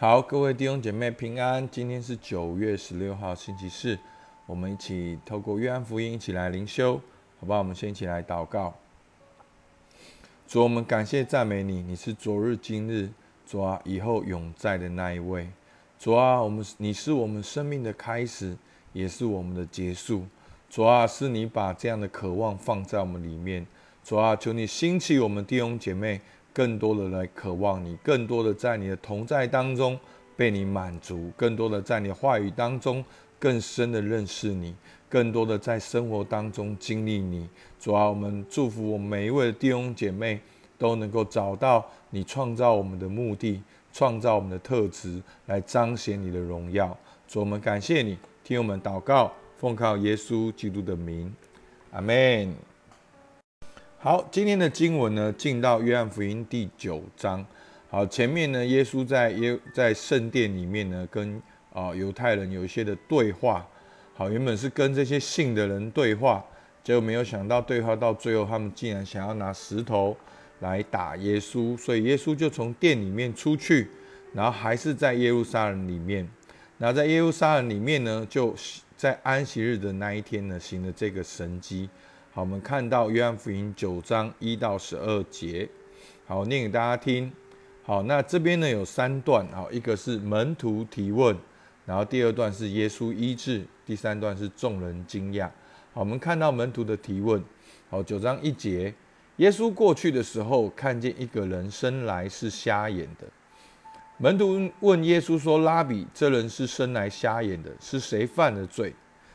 好，各位弟兄姐妹平安。今天是九月十六号，星期四，我们一起透过约翰福音一起来灵修，好不好？我们先一起来祷告。主，我们感谢赞美你，你是昨日今日，主啊，以后永在的那一位。主啊，我们你是我们生命的开始，也是我们的结束。主啊，是你把这样的渴望放在我们里面。主啊，求你兴起我们弟兄姐妹。更多的来渴望你，更多的在你的同在当中被你满足，更多的在你的话语当中更深的认识你，更多的在生活当中经历你。主啊，我们祝福我们每一位弟兄姐妹都能够找到你创造我们的目的，创造我们的特质，来彰显你的荣耀。主，我们感谢你，听我们祷告，奉靠耶稣基督的名，阿门。好，今天的经文呢，进到约翰福音第九章。好，前面呢，耶稣在耶在圣殿里面呢，跟啊犹太人有一些的对话。好，原本是跟这些信的人对话，结果没有想到对话到最后，他们竟然想要拿石头来打耶稣，所以耶稣就从殿里面出去，然后还是在耶路撒冷里面。然后在耶路撒冷里面呢，就在安息日的那一天呢，行了这个神迹。我们看到约翰福音九章一到十二节，好念给大家听。好，那这边呢有三段，好，一个是门徒提问，然后第二段是耶稣医治，第三段是众人惊讶。好，我们看到门徒的提问。好，九章一节，耶稣过去的时候，看见一个人生来是瞎眼的。门徒问耶稣说：“拉比，这人是生来瞎眼的，是谁犯的罪？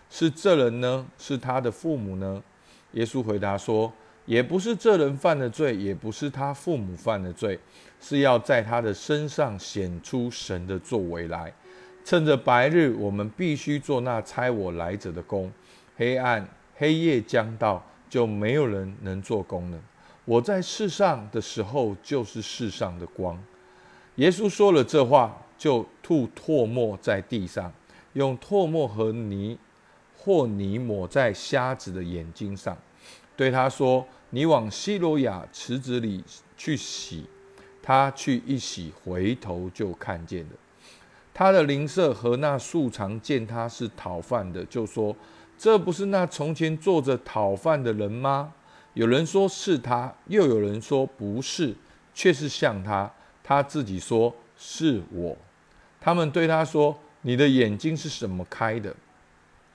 是这人呢？是他的父母呢？”耶稣回答说：“也不是这人犯的罪，也不是他父母犯的罪，是要在他的身上显出神的作为来。趁着白日，我们必须做那差我来者的工；黑暗黑夜将到，就没有人能做工了。我在世上的时候，就是世上的光。”耶稣说了这话，就吐唾沫在地上，用唾沫和泥或泥抹在瞎子的眼睛上。对他说：“你往希罗亚池子里去洗。”他去一洗，回头就看见了。他的邻舍和那素常见他是讨饭的，就说：“这不是那从前坐着讨饭的人吗？”有人说是他，又有人说不是，却是像他。他自己说是我。他们对他说：“你的眼睛是什么开的？”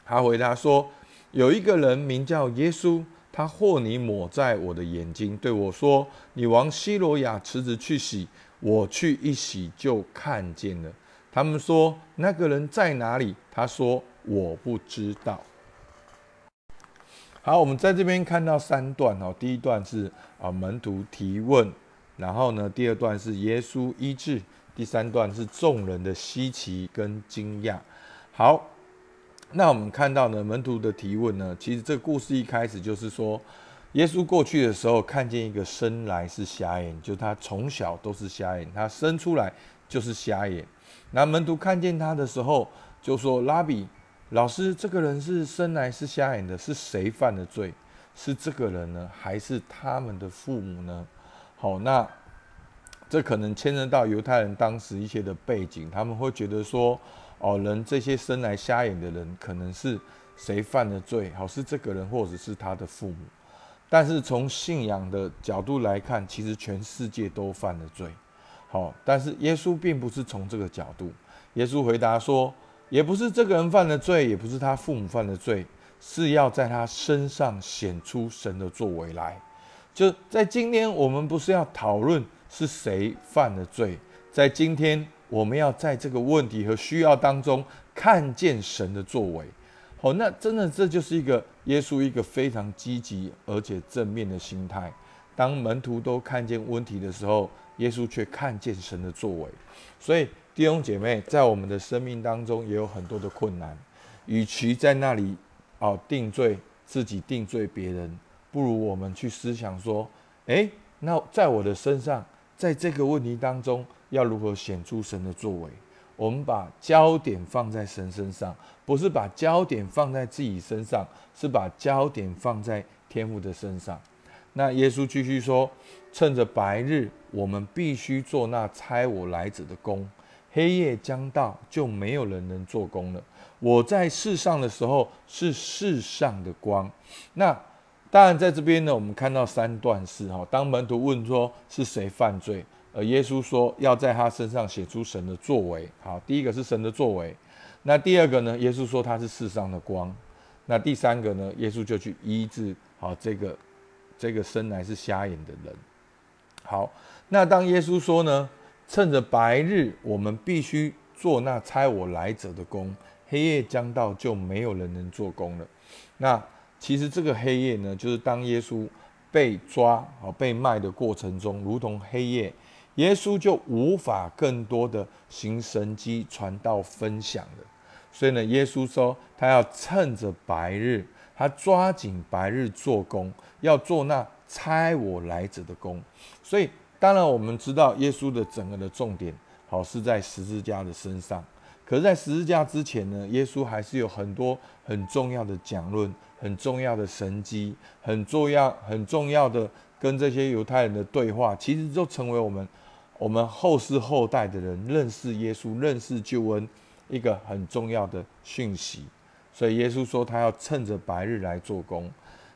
他回答说：“有一个人名叫耶稣。”他和泥抹在我的眼睛，对我说：“你往希罗亚池子去洗。”我去一洗，就看见了。他们说：“那个人在哪里？”他说：“我不知道。”好，我们在这边看到三段哦。第一段是啊门徒提问，然后呢，第二段是耶稣医治，第三段是众人的稀奇跟惊讶。好。那我们看到呢，门徒的提问呢，其实这个故事一开始就是说，耶稣过去的时候看见一个生来是瞎眼，就他从小都是瞎眼，他生出来就是瞎眼。那门徒看见他的时候，就说：“拉比，老师，这个人是生来是瞎眼的，是谁犯的罪？是这个人呢，还是他们的父母呢？”好，那这可能牵涉到犹太人当时一些的背景，他们会觉得说。哦，人这些生来瞎眼的人，可能是谁犯了罪？好，是这个人，或者是他的父母。但是从信仰的角度来看，其实全世界都犯了罪。好，但是耶稣并不是从这个角度。耶稣回答说，也不是这个人犯了罪，也不是他父母犯了罪，是要在他身上显出神的作为来。就在今天，我们不是要讨论是谁犯了罪，在今天。我们要在这个问题和需要当中看见神的作为，好，那真的这就是一个耶稣一个非常积极而且正面的心态。当门徒都看见问题的时候，耶稣却看见神的作为。所以弟兄姐妹，在我们的生命当中也有很多的困难，与其在那里哦定罪自己定罪别人，不如我们去思想说：诶，那在我的身上，在这个问题当中。要如何显出神的作为？我们把焦点放在神身上，不是把焦点放在自己身上，是把焦点放在天父的身上。那耶稣继续说：“趁着白日，我们必须做那差我来者的工；黑夜将到，就没有人能做工了。我在世上的时候是世上的光。那当然，在这边呢，我们看到三段式哈。当门徒问说是谁犯罪，而耶稣说要在他身上写出神的作为。好，第一个是神的作为。那第二个呢？耶稣说他是世上的光。那第三个呢？耶稣就去医治好这个这个生来是瞎眼的人。好，那当耶稣说呢，趁着白日，我们必须做那差我来者的工；黑夜将到，就没有人能做工了。那其实这个黑夜呢，就是当耶稣被抓啊被卖的过程中，如同黑夜。耶稣就无法更多的行神迹传道分享的，所以呢，耶稣说他要趁着白日，他抓紧白日做工，要做那差我来者的工。所以，当然我们知道耶稣的整个的重点，好是在十字架的身上。可是，在十字架之前呢，耶稣还是有很多很重要的讲论，很重要的神迹，很重要很重要的跟这些犹太人的对话，其实就成为我们。我们后世后代的人认识耶稣、认识救恩，一个很重要的讯息。所以耶稣说他要趁着白日来做工。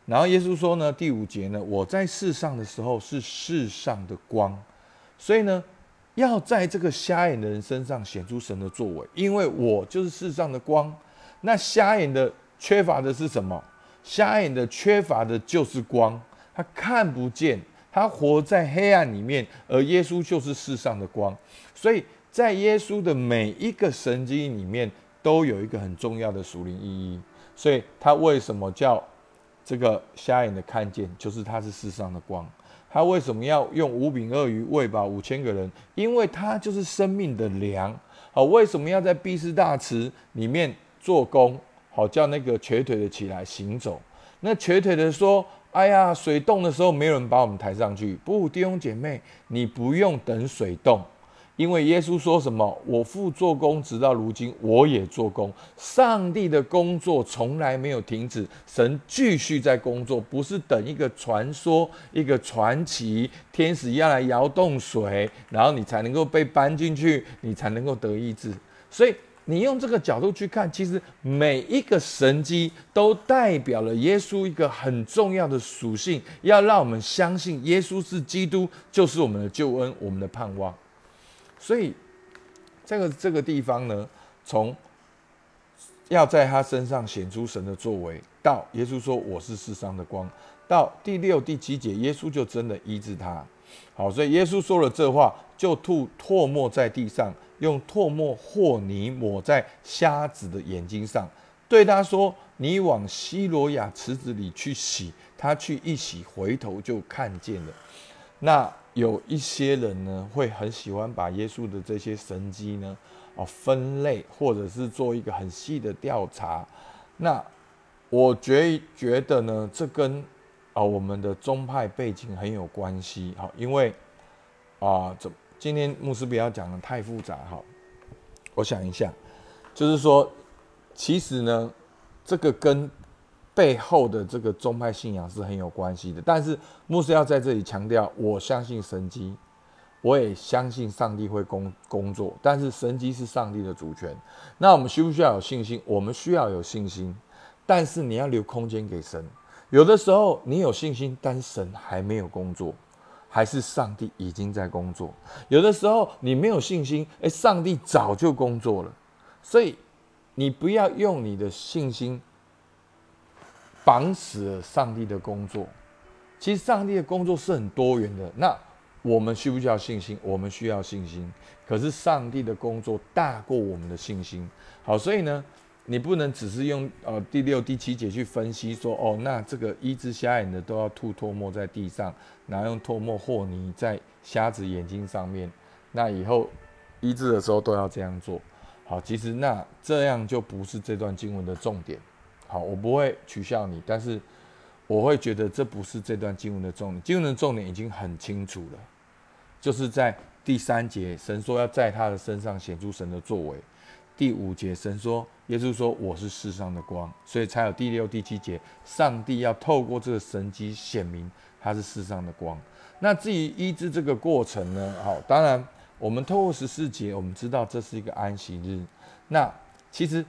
然后耶稣说呢，第五节呢，我在世上的时候是世上的光，所以呢，要在这个瞎眼的人身上显出神的作为，因为我就是世上的光。那瞎眼的缺乏的是什么？瞎眼的缺乏的就是光，他看不见。他活在黑暗里面，而耶稣就是世上的光，所以在耶稣的每一个神经里面都有一个很重要的属灵意义。所以他为什么叫这个瞎眼的看见，就是他是世上的光。他为什么要用五饼鳄鱼喂饱五千个人？因为他就是生命的粮。好，为什么要在毕士大池里面做工？好，叫那个瘸腿的起来行走。那瘸腿的说。哎呀，水冻的时候没有人把我们抬上去。不，弟兄姐妹，你不用等水冻，因为耶稣说什么？我父做工，直到如今，我也做工。上帝的工作从来没有停止，神继续在工作，不是等一个传说、一个传奇，天使要来摇动水，然后你才能够被搬进去，你才能够得医治。所以。你用这个角度去看，其实每一个神迹都代表了耶稣一个很重要的属性，要让我们相信耶稣是基督，就是我们的救恩，我们的盼望。所以，这个这个地方呢，从要在他身上显出神的作为，到耶稣说我是世上的光，到第六、第七节，耶稣就真的医治他。好，所以耶稣说了这话，就吐唾沫在地上。用唾沫和泥抹在瞎子的眼睛上，对他说：“你往西罗亚池子里去洗。”他去一洗，回头就看见了。那有一些人呢，会很喜欢把耶稣的这些神迹呢，哦，分类或者是做一个很细的调查。那我觉觉得呢，这跟啊我们的宗派背景很有关系。好，因为啊，怎？今天牧师不要讲的太复杂哈，我想一下，就是说，其实呢，这个跟背后的这个宗派信仰是很有关系的。但是牧师要在这里强调，我相信神机，我也相信上帝会工工作，但是神机是上帝的主权。那我们需不需要有信心？我们需要有信心，但是你要留空间给神。有的时候你有信心，但是神还没有工作。还是上帝已经在工作。有的时候你没有信心，哎，上帝早就工作了。所以你不要用你的信心绑死了上帝的工作。其实上帝的工作是很多元的。那我们需不需要信心？我们需要信心。可是上帝的工作大过我们的信心。好，所以呢？你不能只是用呃第六、第七节去分析说哦，那这个医治瞎眼的都要吐唾沫在地上，然后用唾沫和泥在瞎子眼睛上面，那以后医治的时候都要这样做。好，其实那这样就不是这段经文的重点。好，我不会取笑你，但是我会觉得这不是这段经文的重点。经文的重点已经很清楚了，就是在第三节，神说要在他的身上显出神的作为。第五节，神说，耶稣说我是世上的光，所以才有第六、第七节，上帝要透过这个神迹显明他是世上的光。那至于医治这个过程呢？好，当然我们透过十四节，我们知道这是一个安息日。那其实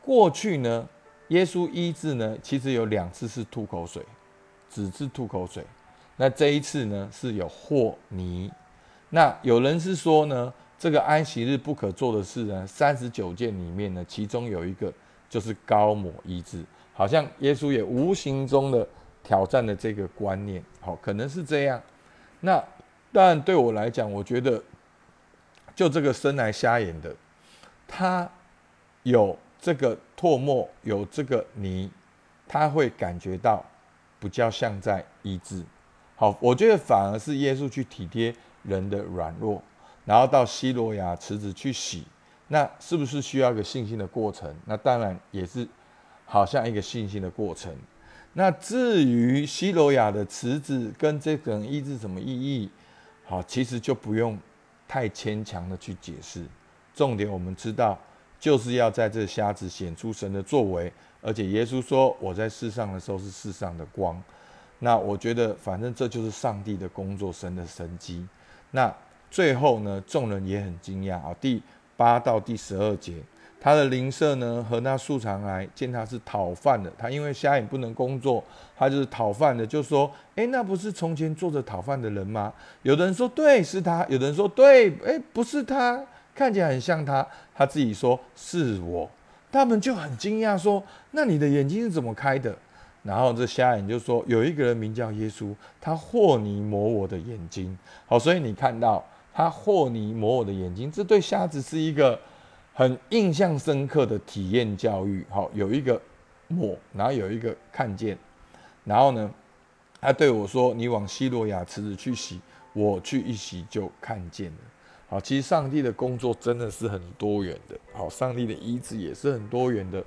过去呢，耶稣医治呢，其实有两次是吐口水，只是吐口水。那这一次呢，是有和泥。那有人是说呢，这个安息日不可做的事呢，三十九件里面呢，其中有一个就是高抹医治，好像耶稣也无形中的挑战了这个观念。好，可能是这样。那当然对我来讲，我觉得就这个生来瞎眼的，他有这个唾沫，有这个泥，他会感觉到比较像在医治。好，我觉得反而是耶稣去体贴人的软弱，然后到西罗亚池子去洗，那是不是需要一个信心的过程？那当然也是，好像一个信心的过程。那至于西罗亚的池子跟这个医治什么意义？好，其实就不用太牵强的去解释。重点我们知道，就是要在这瞎子显出神的作为，而且耶稣说：“我在世上的时候是世上的光。”那我觉得，反正这就是上帝的工作，神的神机。那最后呢，众人也很惊讶啊。第八到第十二节，他的邻舍呢和那素常来见他是讨饭的，他因为瞎眼不能工作，他就是讨饭的，就说：“哎，那不是从前坐着讨饭的人吗？”有的人说：“对，是他。”有的人说：“对，哎，不是他，看起来很像他。”他自己说：“是我。”他们就很惊讶说：“那你的眼睛是怎么开的？”然后这瞎眼就说：“有一个人名叫耶稣，他和泥抹我的眼睛。”好，所以你看到他和泥抹我的眼睛，这对瞎子是一个很印象深刻的体验教育。好，有一个抹，然后有一个看见，然后呢，他对我说：“你往希罗亚池子去洗，我去一洗就看见了。”好，其实上帝的工作真的是很多元的。好，上帝的医治也是很多元的。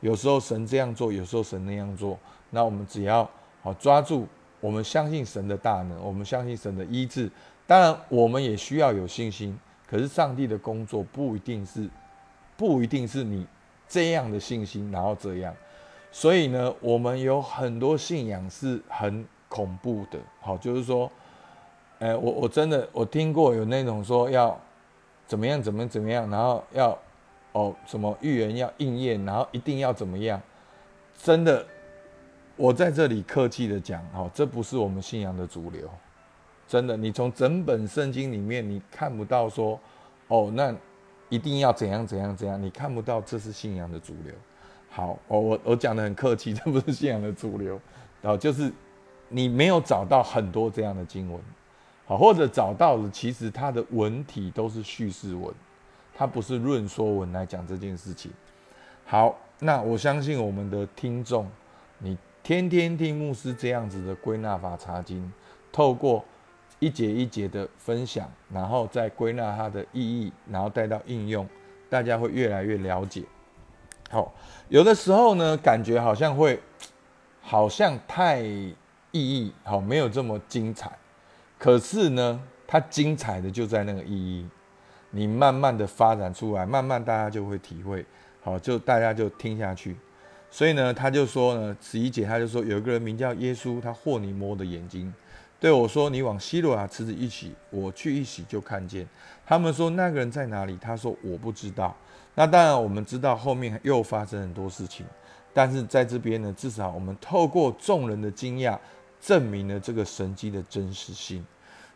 有时候神这样做，有时候神那样做。那我们只要好抓住，我们相信神的大能，我们相信神的医治。当然，我们也需要有信心。可是上帝的工作不一定是，不一定是你这样的信心，然后这样。所以呢，我们有很多信仰是很恐怖的。好，就是说，哎，我我真的我听过有那种说要怎么样怎么怎么样，然后要哦什么预言要应验，然后一定要怎么样，真的。我在这里客气的讲，哦，这不是我们信仰的主流，真的。你从整本圣经里面，你看不到说，哦，那一定要怎样怎样怎样，你看不到这是信仰的主流。好，我我我讲的很客气，这不是信仰的主流，然后就是你没有找到很多这样的经文，好，或者找到了，其实它的文体都是叙事文，它不是论说文来讲这件事情。好，那我相信我们的听众，你。天天听牧师这样子的归纳法查经，透过一节一节的分享，然后再归纳它的意义，然后带到应用，大家会越来越了解。好，有的时候呢，感觉好像会好像太意义好没有这么精彩，可是呢，它精彩的就在那个意义，你慢慢的发展出来，慢慢大家就会体会，好，就大家就听下去。所以呢，他就说呢，十一姐他就说，有一个人名叫耶稣，他和你摸的眼睛，对我说：“你往希罗亚池子一洗，我去一洗就看见。”他们说：“那个人在哪里？”他说：“我不知道。”那当然，我们知道后面又发生很多事情，但是在这边呢，至少我们透过众人的惊讶，证明了这个神迹的真实性。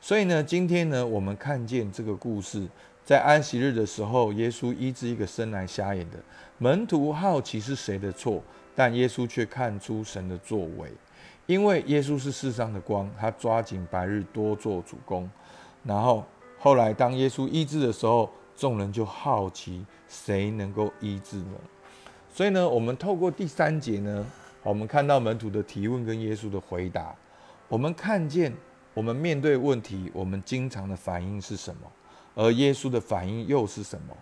所以呢，今天呢，我们看见这个故事。在安息日的时候，耶稣医治一个生来瞎眼的门徒，好奇是谁的错，但耶稣却看出神的作为，因为耶稣是世上的光，他抓紧白日多做主公。然后后来当耶稣医治的时候，众人就好奇谁能够医治呢？所以呢，我们透过第三节呢，我们看到门徒的提问跟耶稣的回答，我们看见我们面对问题，我们经常的反应是什么？而耶稣的反应又是什么？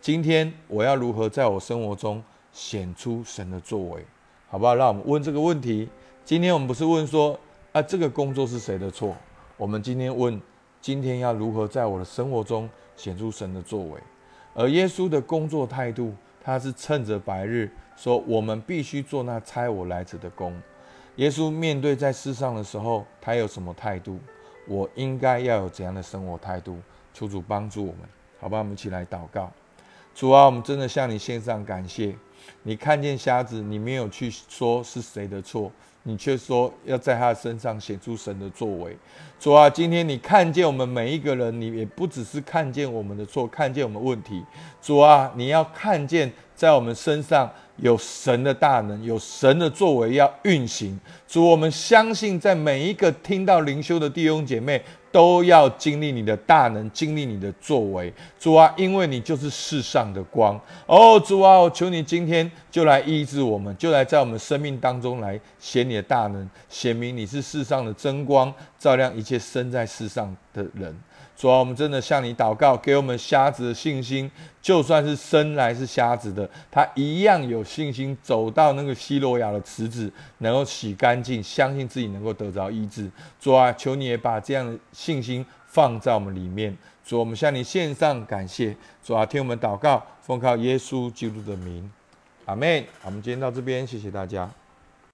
今天我要如何在我生活中显出神的作为？好不好？让我们问这个问题。今天我们不是问说啊，这个工作是谁的错？我们今天问，今天要如何在我的生活中显出神的作为？而耶稣的工作态度，他是趁着白日说，我们必须做那差我来者的工。耶稣面对在世上的时候，他有什么态度？我应该要有怎样的生活态度？求主帮助我们，好吧？我们一起来祷告。主啊，我们真的向你献上感谢。你看见瞎子，你没有去说是谁的错，你却说要在他身上显出神的作为。主啊，今天你看见我们每一个人，你也不只是看见我们的错，看见我们问题。主啊，你要看见在我们身上有神的大能，有神的作为要运行。主，我们相信在每一个听到灵修的弟兄姐妹。都要经历你的大能，经历你的作为，主啊，因为你就是世上的光哦，主啊，我求你今天就来医治我们，就来在我们生命当中来显你的大能，显明你是世上的真光，照亮一切生在世上的人。主啊，我们真的向你祷告，给我们瞎子的信心。就算是生来是瞎子的，他一样有信心走到那个希罗亚的池子，能够洗干净，相信自己能够得着医治。主啊，求你也把这样的信心放在我们里面。主，我们向你献上感谢。主啊，听我们祷告，奉靠耶稣基督的名，阿门。我们今天到这边，谢谢大家。